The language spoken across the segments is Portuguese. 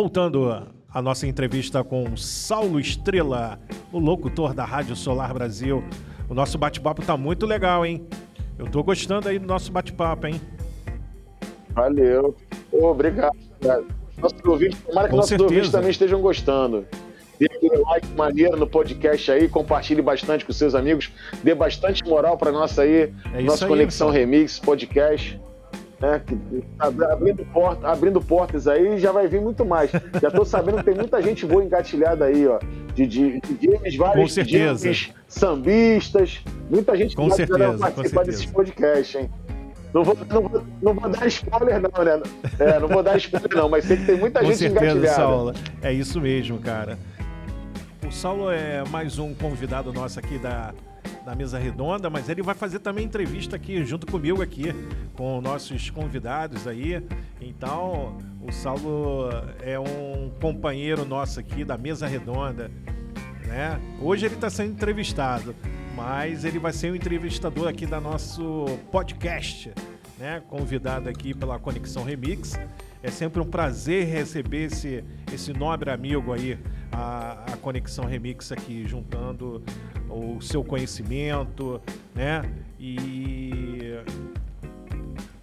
Voltando à nossa entrevista com Saulo Estrela, o locutor da Rádio Solar Brasil. O nosso bate-papo tá muito legal, hein? Eu tô gostando aí do nosso bate-papo, hein? Valeu. obrigado. Nossos ouvintes, tomara que com nossos certeza. ouvintes também estejam gostando. Dê aquele like maneiro no podcast aí, compartilhe bastante com seus amigos, dê bastante moral para nossa aí, é nossa Conexão então. Remix podcast né? Tá abrindo, porta, abrindo portas aí já vai vir muito mais. Já estou sabendo que tem muita gente boa engatilhada aí, ó. De, de, de games, vários com certeza. Games, sambistas, muita gente com certeza, participar desses podcasts, hein? Não vou, não, vou, não vou dar spoiler, não, né? É, não vou dar spoiler, não, mas sei que tem muita com gente certeza, engatilhada. Saulo. É isso mesmo, cara. O Saulo é mais um convidado nosso aqui da na mesa redonda, mas ele vai fazer também entrevista aqui junto comigo aqui com nossos convidados aí. Então, o Saulo é um companheiro nosso aqui da mesa redonda, né? Hoje ele está sendo entrevistado, mas ele vai ser um entrevistador aqui da nosso podcast, né? Convidado aqui pela Conexão Remix. É sempre um prazer receber esse, esse nobre amigo aí, a, a Conexão Remix aqui, juntando o seu conhecimento, né? E,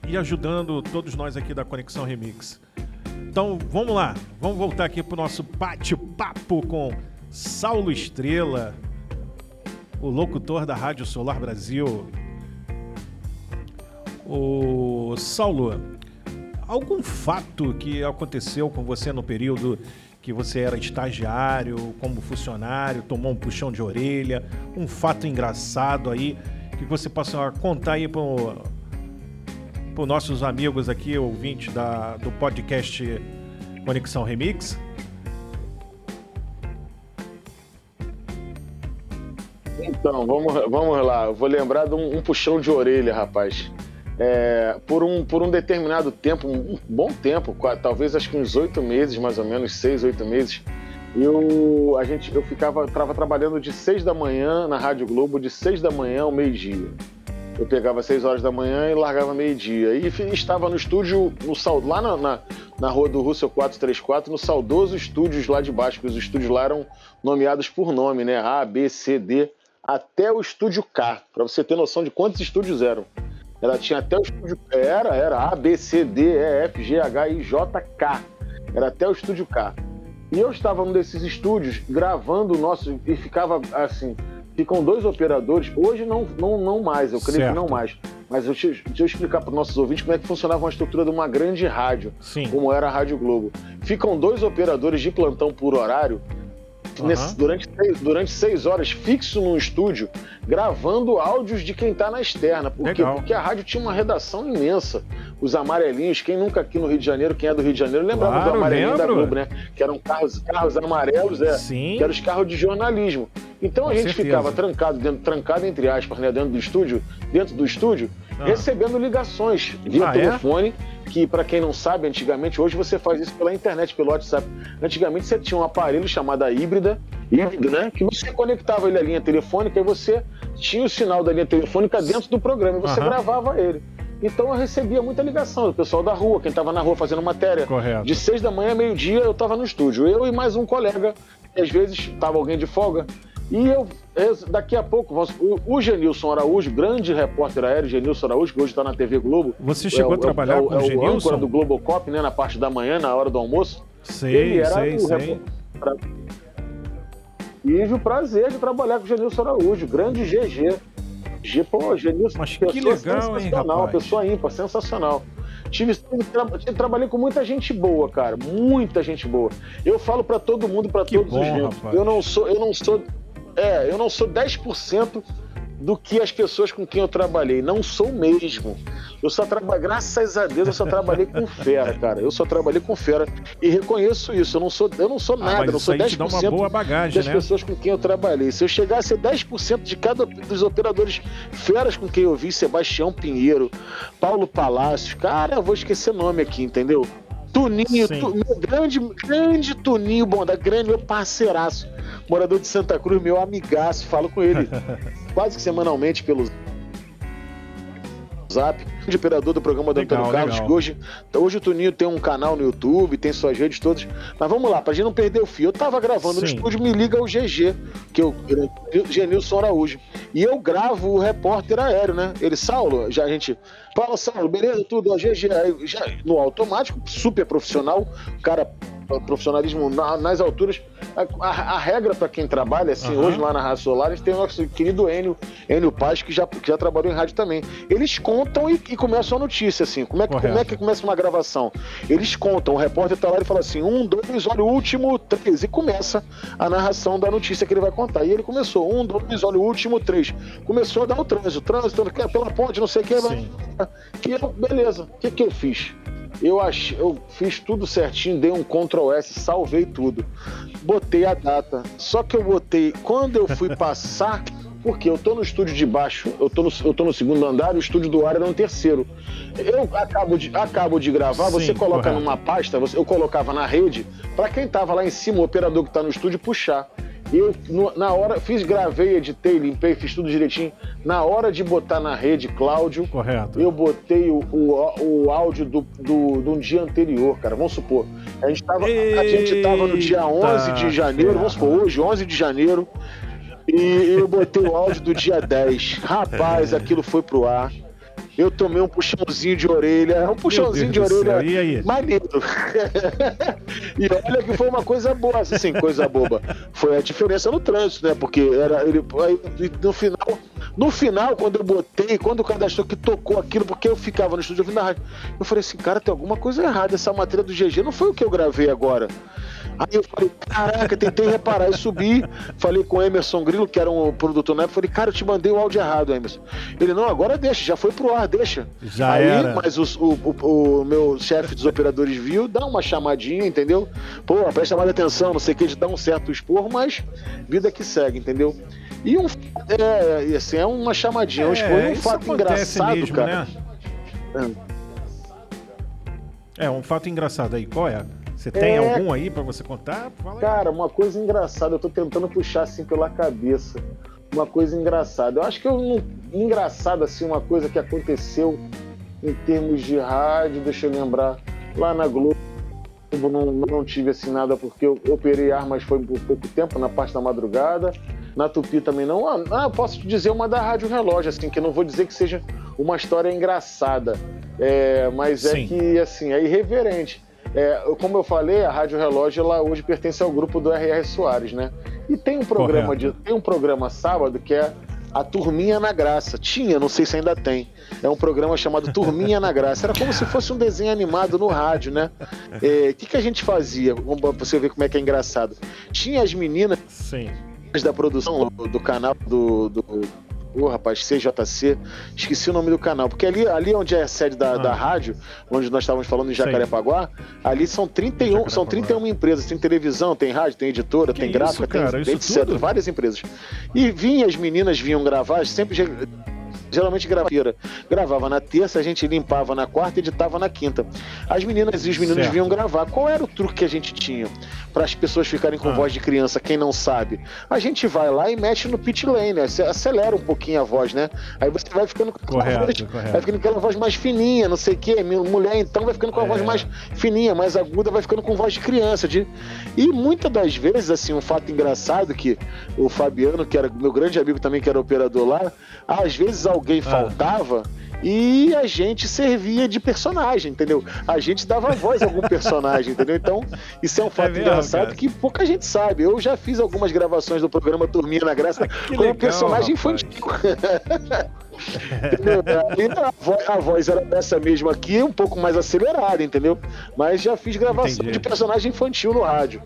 e ajudando todos nós aqui da Conexão Remix. Então vamos lá, vamos voltar aqui para o nosso bate-papo com Saulo Estrela, o locutor da Rádio Solar Brasil. O Saulo, algum fato que aconteceu com você no período que você era estagiário, como funcionário, tomou um puxão de orelha, um fato engraçado aí que você possa contar aí para os nossos amigos aqui, ouvintes da, do podcast Conexão Remix? Então, vamos, vamos lá. Eu vou lembrar de um, um puxão de orelha, rapaz é, por, um, por um determinado tempo, um bom tempo, talvez acho que uns oito meses, mais ou menos, seis, oito meses, eu, a gente, eu ficava tava trabalhando de seis da manhã na Rádio Globo, de seis da manhã ao meio-dia. Eu pegava seis horas da manhã e largava meio-dia. E estava no estúdio, no, lá na, na, na rua do Russell 434, no saudoso estúdios lá de baixo, que os estúdios lá eram nomeados por nome, né? A, B, C, D, até o estúdio K, para você ter noção de quantos estúdios eram. Ela tinha até o estúdio. Era, era A, B, C, D, E, F, G, H, I, J, K. Era até o estúdio K. E eu estava num desses estúdios gravando o nosso. E ficava assim. Ficam dois operadores. Hoje não, não, não mais, eu creio certo. que não mais. Mas eu, deixa eu explicar para os nossos ouvintes como é que funcionava uma estrutura de uma grande rádio, Sim. como era a Rádio Globo. Ficam dois operadores de plantão por horário uhum. nesse, durante, durante seis horas fixo no estúdio, gravando áudios de quem está na externa. Por Legal. quê? Porque a rádio tinha uma redação imensa. Os amarelinhos, quem nunca aqui no Rio de Janeiro, quem é do Rio de Janeiro, lembrava claro, do amarelinho lembro. da Globo, né? Que eram carros, carros amarelos, é, Sim. que eram os carros de jornalismo. Então Com a gente certeza. ficava trancado, dentro, trancado entre aspas, né? Dentro do estúdio, dentro do estúdio, ah. recebendo ligações via ah, é? telefone. É? Que para quem não sabe, antigamente, hoje você faz isso pela internet, pelo WhatsApp. Antigamente você tinha um aparelho chamado híbrida, híbrido, né? Que você conectava ele à linha telefônica e você tinha o sinal da linha telefônica dentro do programa e você uhum. gravava ele. Então eu recebia muita ligação do pessoal da rua, quem estava na rua fazendo matéria. Correto. De seis da manhã, meio-dia, eu estava no estúdio. Eu e mais um colega, às vezes estava alguém de folga. E eu, daqui a pouco, o Genilson Araújo, grande repórter aéreo, Genilson Araújo, que hoje está na TV Globo. Você chegou é, a trabalhar é, com o Genilson? É o do Globocop, né, na parte da manhã, na hora do almoço. Sei, Ele era sei, sei. Repórter... Tive o prazer de trabalhar com o Genilson Araújo, grande GG. G, pô, Genilson, Mas que legal, hein, rapaz? pessoa ímpar, sensacional. Tive, tive, trabalhei com muita gente boa, cara, muita gente boa. Eu falo para todo mundo, para todos bom, os gente. Eu não sou, eu não sou é, eu não sou 10% do que as pessoas com quem eu trabalhei. Não sou mesmo. Eu só trabalhei, graças a Deus, eu só trabalhei com fera, cara. Eu só trabalhei com fera. E reconheço isso. Eu não sou, eu não sou ah, nada, ah, eu não sou 10% dá uma boa bagagem, das né? pessoas com quem eu trabalhei. Se eu chegasse a 10% de cada dos operadores feras com quem eu vi, Sebastião Pinheiro, Paulo Palácios, cara, eu vou esquecer nome aqui, entendeu? Tuninho, tu, meu grande, grande Tuninho Bonda, grande, meu parceiraço morador de Santa Cruz, meu amigaço, falo com ele quase que semanalmente pelos. Zap, de operador do programa do legal, Antônio Carlos, legal. que hoje, hoje o Toninho tem um canal no YouTube, tem suas redes todas. Mas vamos lá, pra gente não perder o fio. Eu tava gravando Sim. no estúdio, me liga o GG, que eu, Genilson Araújo. E eu gravo o repórter aéreo, né? Ele, Saulo, já a gente. Fala, Saulo, beleza, tudo, ó, GG. Aí, já, no automático, super profissional, o cara profissionalismo na, nas alturas. A, a, a regra para quem trabalha, assim, uhum. hoje lá na Rádio Solar, a gente tem o nosso querido Enio, Enio Paz, que já, que já trabalhou em rádio também. Eles contam e, e começam a notícia, assim. Como é, que, como é que começa uma gravação? Eles contam, o repórter tá lá e fala assim: um, dois, olha o último, três. E começa a narração da notícia que ele vai contar. E ele começou: um, dois, olha o último, três. Começou a dar o trânsito, trânsito, pela ponte, não sei o que. E eu, beleza, o que, que eu fiz? Eu, ach... eu fiz tudo certinho, dei um Ctrl S, salvei tudo. Botei a data. Só que eu botei. Quando eu fui passar. Porque eu tô no estúdio de baixo, eu tô no, eu tô no segundo andar e o estúdio do ar era no terceiro. Eu acabo de, acabo de gravar, Sim, você coloca correto. numa pasta, você, eu colocava na rede, para quem tava lá em cima, o operador que tá no estúdio, puxar. Eu, no, na hora, fiz, gravei, editei, limpei, fiz tudo direitinho. Na hora de botar na rede, Cláudio, Correto. eu botei o, o, o áudio do, do, do um dia anterior, cara. Vamos supor, a gente tava, a gente tava no dia 11 de janeiro, vamos supor, hoje, 11 de janeiro, e eu botei o áudio do dia 10. Rapaz, aquilo foi pro ar eu tomei um puxãozinho de orelha, um puxãozinho de orelha e aí? maneiro. e olha que foi uma coisa boa, assim, coisa boba. Foi a diferença no trânsito, né? Porque era ele aí, no final, no final quando eu botei, quando o cadastrou que tocou aquilo, porque eu ficava no estúdio ouvindo na rádio, eu falei assim, cara, tem alguma coisa errada, essa matéria do GG não foi o que eu gravei agora. Aí eu falei, caraca, tentei reparar e subi. Falei com o Emerson Grilo, que era um produtor na época. Falei, cara, eu te mandei o áudio errado, Emerson. Ele, não, agora deixa, já foi pro ar, deixa. Já Aí, era. Mas o, o, o meu chefe dos operadores viu, dá uma chamadinha, entendeu? Pô, presta mais atenção, não sei o que, de dar um certo esporro, mas vida que segue, entendeu? E um. É, assim, é uma chamadinha, é, um esporro, um fato engraçado, mesmo, cara. Né? É. é, um fato engraçado aí, qual é? Você tem é... algum aí para você contar? Fala Cara, uma coisa engraçada, eu tô tentando puxar assim pela cabeça. Uma coisa engraçada. Eu acho que eu não. Engraçado, assim, uma coisa que aconteceu em termos de rádio, deixa eu lembrar, lá na Globo. Não, não tive assim nada porque eu, eu operei armas foi por pouco tempo, na parte da madrugada. Na Tupi também não. Ah, ah posso te dizer uma da Rádio Relógio, assim, que não vou dizer que seja uma história engraçada. É, mas é Sim. é que, assim, é irreverente. É, como eu falei, a Rádio Relógio ela hoje pertence ao grupo do R.R. Soares, né? E tem um programa de, tem um programa sábado que é a Turminha na Graça. Tinha, não sei se ainda tem. É um programa chamado Turminha na Graça. Era como se fosse um desenho animado no rádio, né? O é, que, que a gente fazia? Vamos você ver como é que é engraçado. Tinha as meninas Sim. da produção do, do canal do, do Pô, rapaz, CJC, esqueci o nome do canal, porque ali, ali onde é a sede da, ah. da rádio, onde nós estávamos falando em Jacarepaguá, Sei. ali são 31, são 31 empresas, tem televisão, tem rádio, tem editora, que tem gráfica, tem, tem etc, tudo? várias empresas. E vinha, as meninas vinham gravar, sempre geralmente gravadeira. Gravava na terça, a gente limpava na quarta e editava na quinta. As meninas e os meninos certo. vinham gravar. Qual era o truque que a gente tinha para as pessoas ficarem com ah. voz de criança, quem não sabe? A gente vai lá e mexe no pit lane, né? acelera um pouquinho a voz, né? Aí você vai ficando com correto, voz, correto. vai ficando com aquela voz mais fininha, não sei o quê. Mulher então vai ficando com a é. voz mais fininha, mais aguda, vai ficando com voz de criança. De... E muitas das vezes, assim, um fato engraçado que o Fabiano, que era meu grande amigo também, que era operador lá, às vezes alguém ah. faltava e a gente servia de personagem, entendeu? A gente dava voz a algum personagem, entendeu? Então, isso é um é fato é mesmo, engraçado cara. que pouca gente sabe. Eu já fiz algumas gravações do programa Turminha na Graça com um personagem rapaz. infantil. a, voz, a, voz, era essa mesma aqui, um pouco mais acelerada, entendeu? Mas já fiz gravação Entendi. de personagem infantil no rádio.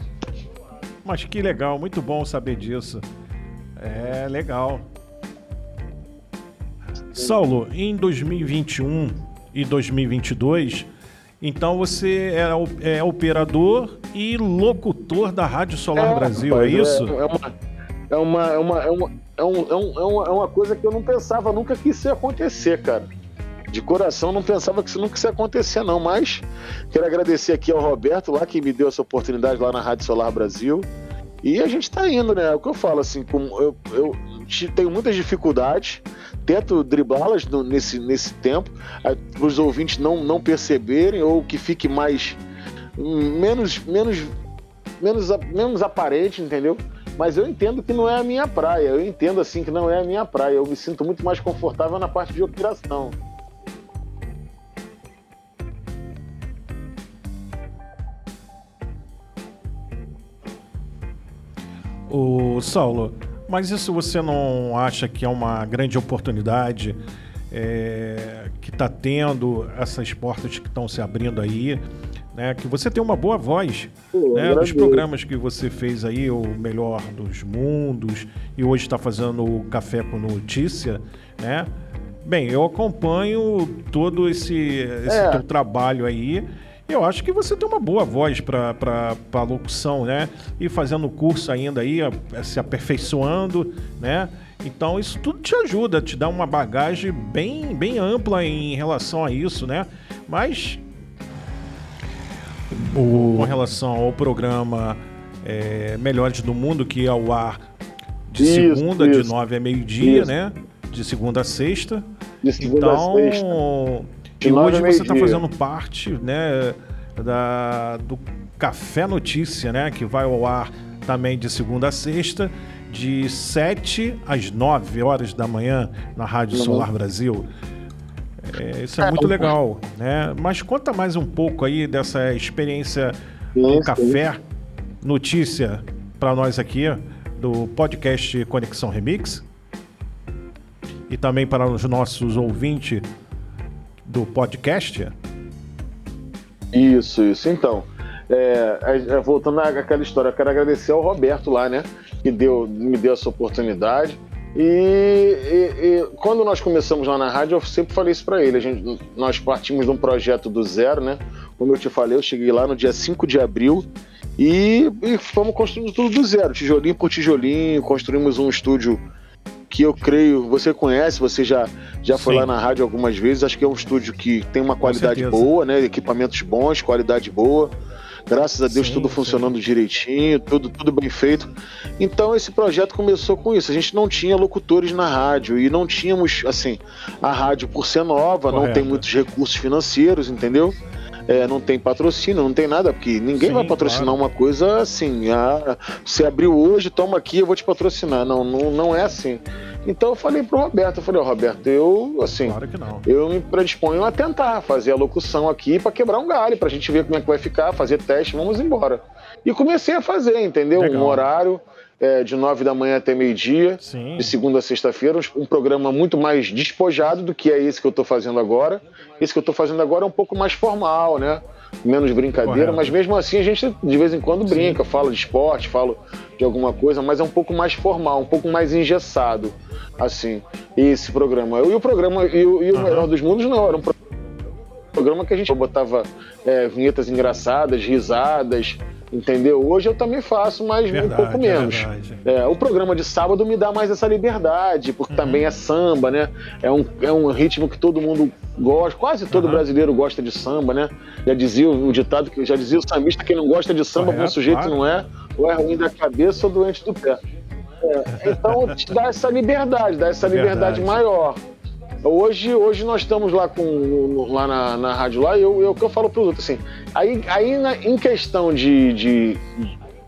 Mas que legal, muito bom saber disso. É legal. Saulo, em 2021 e 2022, então você é, é operador e locutor da Rádio Solar é, Brasil, é, é isso? É, é, uma, é, uma, é, uma, é, um, é, um, é, uma, é uma coisa que eu não pensava nunca que isso ia acontecer, cara. De coração, não pensava que isso nunca ia acontecer, não. Mas quero agradecer aqui ao Roberto lá que me deu essa oportunidade lá na Rádio Solar Brasil. E a gente tá indo, né? É o que eu falo, assim, como eu, eu tenho muitas dificuldades, tento driblá-las nesse, nesse tempo, para os ouvintes não, não perceberem ou que fique mais menos, menos, menos, menos aparente, entendeu? Mas eu entendo que não é a minha praia. Eu entendo assim que não é a minha praia. Eu me sinto muito mais confortável na parte de operação. O Saulo, mas isso você não acha que é uma grande oportunidade é, que está tendo essas portas que estão se abrindo aí? Né, que você tem uma boa voz Pô, né, dos programas que você fez aí, o Melhor dos Mundos, e hoje está fazendo o Café com Notícia, né? Bem, eu acompanho todo esse, esse é. teu trabalho aí. Eu acho que você tem uma boa voz para locução, né? E fazendo curso ainda aí, se aperfeiçoando, né? Então isso tudo te ajuda, te dá uma bagagem bem, bem ampla em relação a isso, né? Mas o... com relação ao programa é, Melhores do Mundo, que é ao ar de isso, segunda, isso. de nove a meio-dia, né? De segunda a sexta. De segunda então, a sexta. E hoje você está fazendo parte, né, da, do Café Notícia, né? Que vai ao ar também de segunda a sexta, de 7 às 9 horas da manhã na Rádio uhum. Solar Brasil. É, isso é, é muito legal, né? Mas conta mais um pouco aí dessa experiência do Café Notícia para nós aqui do podcast Conexão Remix e também para os nossos ouvintes do podcast. Isso, isso. Então, é, é, voltando àquela história, eu quero agradecer ao Roberto lá, né? Que deu, me deu essa oportunidade. E, e, e, quando nós começamos lá na rádio, eu sempre falei isso para ele. Gente, nós partimos de um projeto do zero, né? Como eu te falei, eu cheguei lá no dia 5 de abril e, e fomos construindo tudo do zero, tijolinho por tijolinho. Construímos um estúdio que eu creio, você conhece, você já, já foi lá na rádio algumas vezes. Acho que é um estúdio que tem uma qualidade boa, né? Equipamentos bons, qualidade boa. Graças a Deus sim, tudo funcionando sim. direitinho, tudo, tudo bem feito. Então esse projeto começou com isso. A gente não tinha locutores na rádio e não tínhamos, assim, a rádio por ser nova, Correto. não tem muitos recursos financeiros, entendeu? É, não tem patrocínio, não tem nada, porque ninguém Sim, vai patrocinar claro. uma coisa assim. Ah, você abriu hoje, toma aqui, eu vou te patrocinar. Não, não, não é assim. Então eu falei pro Roberto, eu falei, oh, Roberto, eu assim, claro eu me predisponho a tentar fazer a locução aqui para quebrar um galho, pra gente ver como é que vai ficar, fazer teste, vamos embora. E comecei a fazer, entendeu? Legal. Um horário é, de nove da manhã até meio-dia, de segunda a sexta-feira, um programa muito mais despojado do que é esse que eu estou fazendo agora. Esse que eu estou fazendo agora é um pouco mais formal, né? Menos brincadeira, Correto. mas mesmo assim a gente de vez em quando brinca, Sim. fala de esporte, fala de alguma coisa, mas é um pouco mais formal, um pouco mais engessado assim, esse programa. E o programa, e o, e o uhum. Melhor dos Mundos não, era um programa que a gente botava é, vinhetas engraçadas, risadas, entendeu? Hoje eu também faço, mas verdade, um pouco menos. É, o programa de sábado me dá mais essa liberdade, porque uhum. também é samba, né? É um, é um ritmo que todo mundo gosta, quase todo uhum. brasileiro gosta de samba, né? Já dizia o ditado que já dizia o sambista, quem não gosta de samba, Correto, bom sujeito claro. não é, ou é ruim da cabeça ou doente do pé. É, então te dá essa liberdade, dá essa liberdade Verdade. maior. Hoje, hoje nós estamos lá com lá na, na rádio lá e eu, eu, que eu falo para os outros assim. Aí, aí na, em questão de, de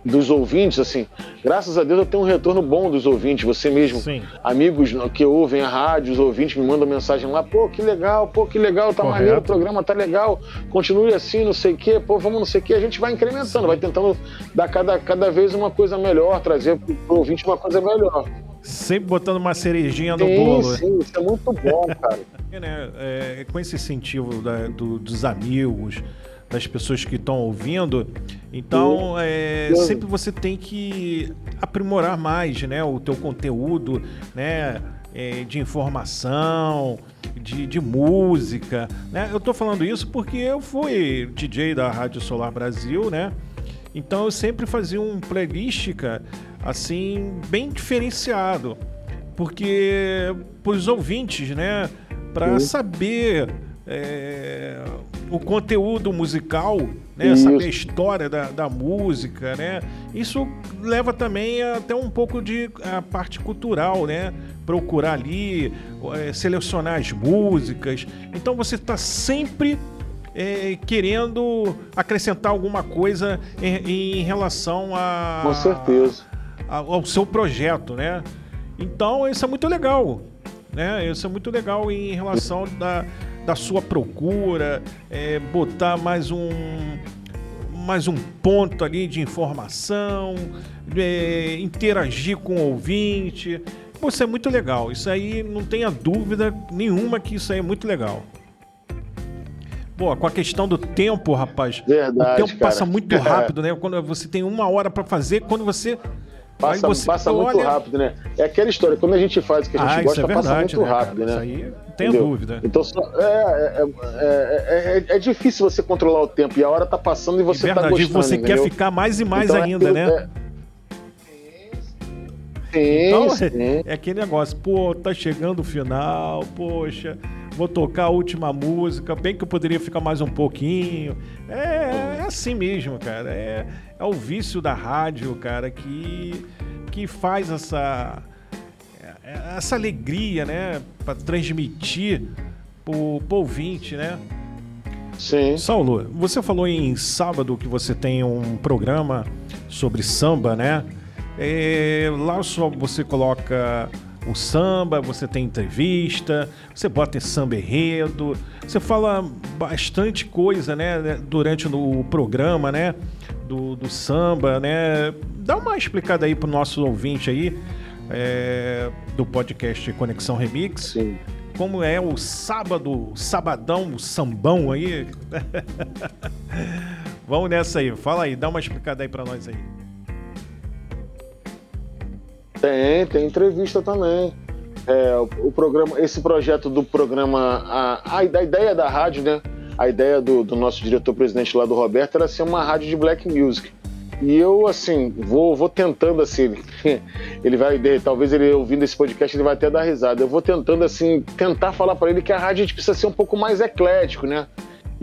dos ouvintes, assim, graças a Deus eu tenho um retorno bom dos ouvintes. Você mesmo, Sim. amigos que ouvem a rádio, os ouvintes me mandam mensagem lá, pô, que legal, pô, que legal, tá Correto. maneiro o programa, tá legal, continue assim, não sei o quê, pô, vamos não sei o quê. A gente vai incrementando, vai tentando dar cada, cada vez uma coisa melhor, trazer pro ouvinte uma coisa melhor. Sempre botando uma cerejinha no sim, bolo. Sim, isso é muito bom, cara. é, né, é, com esse incentivo da, do, dos amigos, das pessoas que estão ouvindo. Então, é, sempre você tem que aprimorar mais, né, o teu conteúdo, né, é, de informação, de, de música, né? Eu estou falando isso porque eu fui DJ da Rádio Solar Brasil, né? Então eu sempre fazia um playlist, cara, assim, bem diferenciado. Porque para os ouvintes, né? Para saber é, o conteúdo musical, né? Saber a história da, da música, né? Isso leva também até um pouco de a parte cultural, né? Procurar ali, é, selecionar as músicas. Então você está sempre é, querendo acrescentar alguma coisa em, em relação a. Com certeza. A, ao seu projeto, né? Então isso é muito legal. Né? Isso é muito legal em relação da, da sua procura, é, botar mais um mais um ponto ali de informação, é, interagir com o ouvinte. Pô, isso é muito legal. Isso aí não tenha dúvida nenhuma que isso aí é muito legal. Pô, com a questão do tempo, rapaz. Verdade, o tempo cara. passa muito rápido, né? Quando você tem uma hora para fazer, quando você Passa, passa muito rápido, né? É aquela história, quando a gente faz o que a gente ah, gosta, é verdade, passa muito né, rápido, cara? né? Isso aí tenha dúvida. Então só, é, é, é, é, difícil você controlar o tempo e a hora tá passando e você é verdade, tá gostando. E você entendeu? quer ficar mais e mais então, ainda, né? Sim, então, sim. é aquele negócio, pô, tá chegando o final, poxa, vou tocar a última música, bem que eu poderia ficar mais um pouquinho. É, é assim mesmo, cara. É, é o vício da rádio, cara, que, que faz essa, essa alegria, né, para transmitir pro, pro ouvinte, né? Sim. Saulo, você falou em sábado que você tem um programa sobre samba, né? É, lá só você coloca o samba, você tem entrevista, você bota samba enredo, você fala bastante coisa, né, durante o programa, né, do, do samba, né. Dá uma explicada aí pro nosso ouvinte aí é, do podcast Conexão Remix. Sim. Como é o sábado, o sabadão, o sambão aí? Vamos nessa aí, fala aí, dá uma explicada aí para nós aí. Tem, tem entrevista também. É, o, o, programa, esse projeto do programa, a, a, a ideia da rádio, né? A ideia do, do nosso diretor-presidente lá do Roberto era ser uma rádio de black music. E eu, assim, vou, vou tentando, assim, ele vai, talvez ele ouvindo esse podcast, ele vai até dar risada. Eu vou tentando, assim, tentar falar para ele que a rádio a gente precisa ser um pouco mais eclético, né?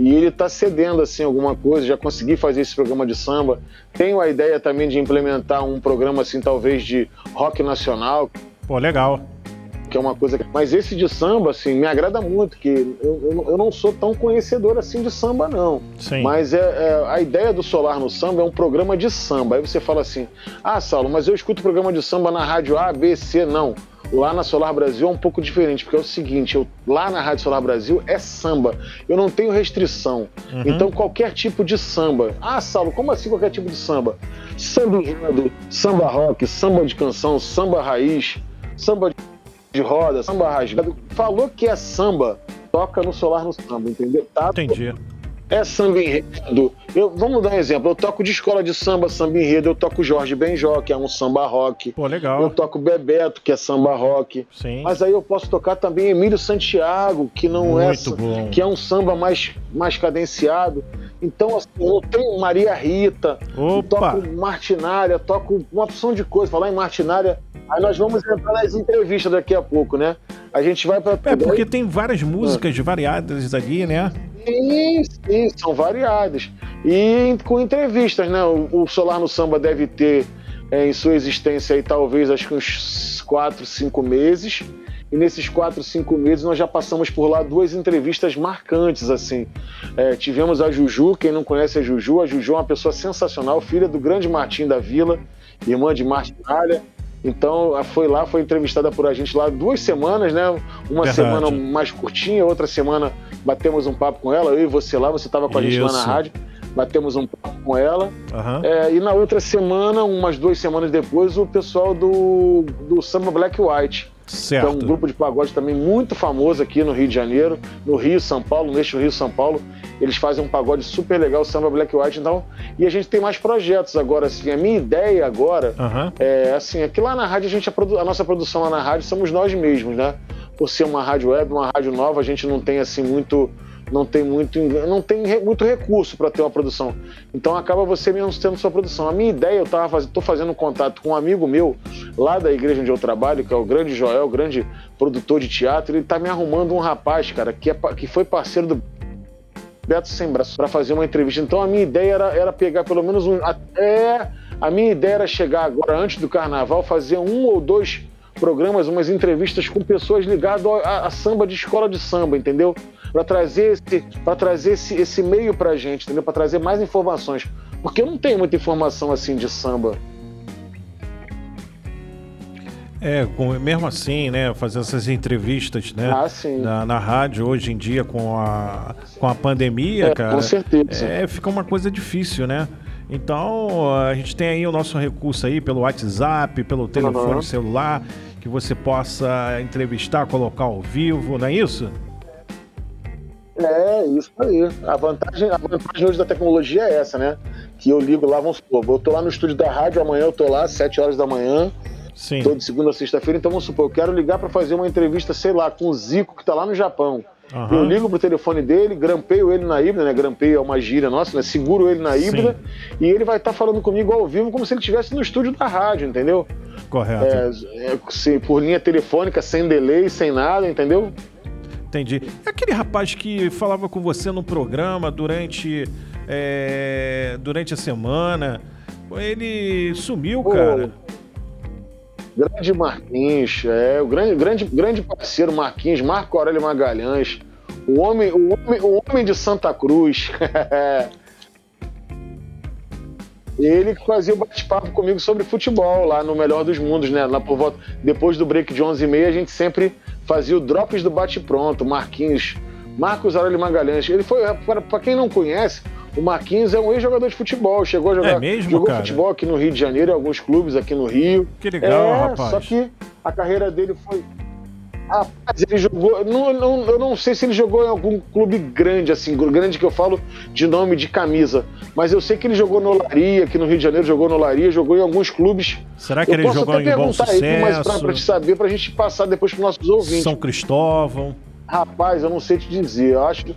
E ele está cedendo, assim, alguma coisa. Já consegui fazer esse programa de samba. Tenho a ideia também de implementar um programa, assim, talvez de rock nacional. Pô, legal que é uma coisa. Mas esse de samba, assim, me agrada muito, que eu, eu, eu não sou tão conhecedor assim de samba, não. Sim. Mas é, é, a ideia do Solar no Samba é um programa de samba. Aí você fala assim: ah, Saulo, mas eu escuto programa de samba na rádio A, B, C, não. Lá na Solar Brasil é um pouco diferente, porque é o seguinte, eu, lá na Rádio Solar Brasil é samba. Eu não tenho restrição. Uhum. Então, qualquer tipo de samba. Ah, Saulo, como assim qualquer tipo de samba? Samba enredo, samba rock, samba de canção, samba raiz, samba de roda, samba rasgado. Falou que é samba, toca no solar no samba, entendeu? Tá? Entendi. É samba enredo. Eu, vamos dar um exemplo. Eu toco de escola de samba, samba enredo. Eu toco Jorge Benjó, que é um samba rock. Pô, legal. Eu toco Bebeto, que é samba rock. Sim. Mas aí eu posso tocar também Emílio Santiago, que não Muito é. Bom. Que é um samba mais, mais cadenciado. Então, assim, eu tenho Maria Rita, Opa. toco Martinária, toco uma opção de coisa. Falar em Martinária, aí nós vamos entrar nas entrevistas daqui a pouco, né? A gente vai para. É, porque tem várias músicas ah. variadas ali, né? Sim, sim, são variadas. E com entrevistas, né? O, Solar no Samba deve ter é, em sua existência aí talvez acho que uns 4, 5 meses. E nesses quatro, cinco meses nós já passamos por lá duas entrevistas marcantes, assim. É, tivemos a Juju, quem não conhece a Juju, a Juju é uma pessoa sensacional, filha do grande Martim da Vila, irmã de Martinalha. Então foi lá, foi entrevistada por a gente lá duas semanas, né? Uma Verdade. semana mais curtinha, outra semana batemos um papo com ela, eu e você lá, você estava com a gente Isso. lá na rádio, batemos um papo com ela. Uhum. É, e na outra semana, umas duas semanas depois, o pessoal do, do Samba Black White. Certo. Que é um grupo de pagode também muito famoso aqui no Rio de Janeiro, no Rio, São Paulo, neste Rio, São Paulo. Eles fazem um pagode super legal, Samba Black White, então. E a gente tem mais projetos agora, assim. A minha ideia agora uhum. é assim, é que lá na rádio a gente a, produ... a nossa produção lá na rádio somos nós mesmos, né? Por ser uma rádio web, uma rádio nova, a gente não tem assim muito não tem muito, não tem muito recurso para ter uma produção. Então acaba você mesmo tendo sua produção. A minha ideia, eu estava fazendo, tô fazendo contato com um amigo meu lá da igreja onde eu trabalho, que é o grande Joel, grande produtor de teatro, ele está me arrumando um rapaz, cara, que, é, que foi parceiro do Beto sem braço para fazer uma entrevista. Então a minha ideia era, era pegar pelo menos um. Até a minha ideia era chegar agora, antes do carnaval, fazer um ou dois programas, umas entrevistas com pessoas ligadas a samba de escola de samba, entendeu? Para trazer esse, para trazer esse, esse meio pra gente, entendeu? Para trazer mais informações. Porque eu não tenho muita informação assim de samba. É, mesmo assim, né, fazer essas entrevistas, né, ah, na, na, rádio hoje em dia com a, com a pandemia, é, cara, com certeza. É, fica uma coisa difícil, né? Então, a gente tem aí o nosso recurso aí pelo WhatsApp, pelo telefone uhum. celular, que você possa entrevistar, colocar ao vivo, não é isso? É, isso aí. A vantagem, a vantagem hoje da tecnologia é essa, né? Que eu ligo lá, vamos supor, eu tô lá no estúdio da rádio, amanhã eu tô lá, 7 horas da manhã, Sim. Todo segunda a sexta-feira. Então vamos supor, eu quero ligar para fazer uma entrevista, sei lá, com o Zico que tá lá no Japão. Uhum. Eu ligo pro telefone dele, grampeio ele na híbrida, né? Grampeio é uma gíria nossa, né? Seguro ele na híbrida Sim. e ele vai estar tá falando comigo ao vivo como se ele estivesse no estúdio da rádio, entendeu? Correto. É, é, por linha telefônica, sem delay, sem nada, entendeu? Entendi. É aquele rapaz que falava com você no programa durante, é, durante a semana. Ele sumiu, Pô, cara. Grande Marquinhos, é, o grande, grande, grande parceiro Marquinhos, Marco Aurélio Magalhães, o homem, o homem, o homem de Santa Cruz. Ele fazia o bate-papo comigo sobre futebol lá no Melhor dos Mundos, né? Lá por volta, depois do break de 11h30, a gente sempre fazia o Drops do Bate-Pronto, Marquinhos, Marcos Aurélio Magalhães. Ele foi, para quem não conhece, o Marquinhos é um ex-jogador de futebol, chegou a jogar é mesmo, jogou cara? futebol aqui no Rio de Janeiro, em alguns clubes aqui no Rio. Que legal, é, rapaz. Só que a carreira dele foi. Rapaz, ele jogou. Não, não, eu não sei se ele jogou em algum clube grande, assim, grande que eu falo de nome de camisa. Mas eu sei que ele jogou no Laria, aqui no Rio de Janeiro, jogou no Laria, jogou em alguns clubes. Será que eu ele jogou em bom sucesso? Aí, mas pra, pra te saber, pra gente passar depois pros nossos ouvintes. São Cristóvão. Rapaz, eu não sei te dizer. Eu acho que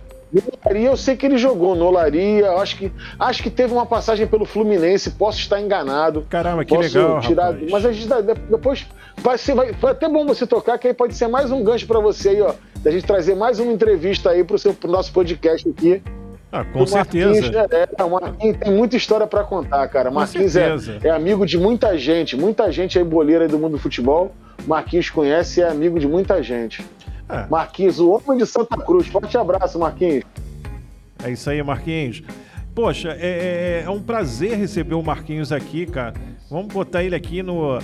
Olaria eu sei que ele jogou no Olaria, acho que, acho que teve uma passagem pelo Fluminense, posso estar enganado. Caramba, que legal, tirar, rapaz. Mas a gente depois vai ser vai, vai até bom você tocar, que aí pode ser mais um gancho para você aí, ó, da gente trazer mais uma entrevista aí pro, seu, pro nosso podcast aqui. Ah, com certeza. É, é, o Marquinhos tem muita história para contar, cara. Marquinhos é, é, amigo de muita gente, muita gente aí boleira aí do mundo do futebol. Marquinhos conhece e é amigo de muita gente. É. Marquinhos, o homem de Santa Cruz. Forte abraço, Marquinhos. É isso aí, Marquinhos. Poxa, é, é, é um prazer receber o Marquinhos aqui, cara. Vamos botar ele aqui no,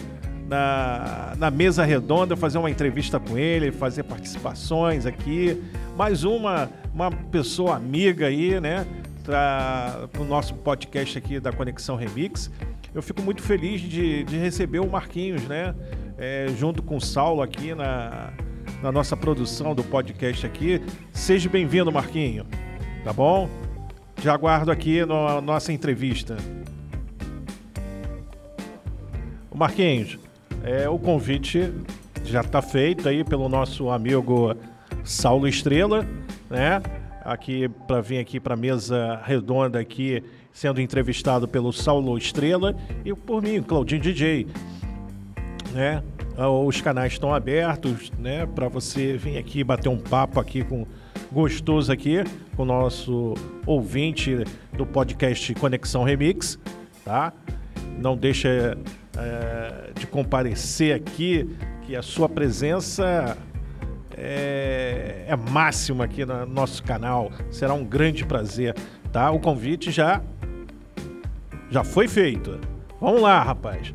na, na mesa redonda, fazer uma entrevista com ele, fazer participações aqui. Mais uma, uma pessoa amiga aí, né? Para o nosso podcast aqui da Conexão Remix. Eu fico muito feliz de, de receber o Marquinhos, né? É, junto com o Saulo aqui na, na nossa produção do podcast aqui. Seja bem-vindo, Marquinho. Tá bom? Já aguardo aqui na no, nossa entrevista. Marquinhos, é, o convite já está feito aí pelo nosso amigo Saulo Estrela, né? Aqui para vir aqui para a mesa redonda aqui, sendo entrevistado pelo Saulo Estrela e por mim, Claudinho DJ, né? Ah, os canais estão abertos, né, para você vir aqui bater um papo aqui com gostoso aqui com o nosso ouvinte do podcast Conexão Remix, tá? Não deixa é, de comparecer aqui, que a sua presença é, é máxima aqui no nosso canal. Será um grande prazer, tá? O convite já já foi feito. Vamos lá, rapaz.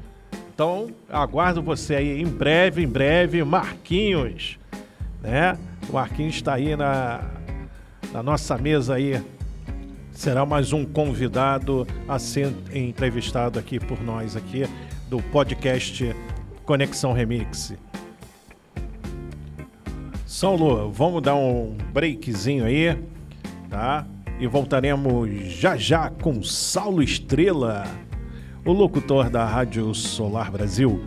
Então, aguardo você aí em breve, em breve, Marquinhos, né? O Marquinhos está aí na, na nossa mesa aí. Será mais um convidado a ser entrevistado aqui por nós aqui do podcast Conexão Remix. Saulo, vamos dar um breakzinho aí, tá? E voltaremos já já com Saulo Estrela o locutor da Rádio Solar Brasil.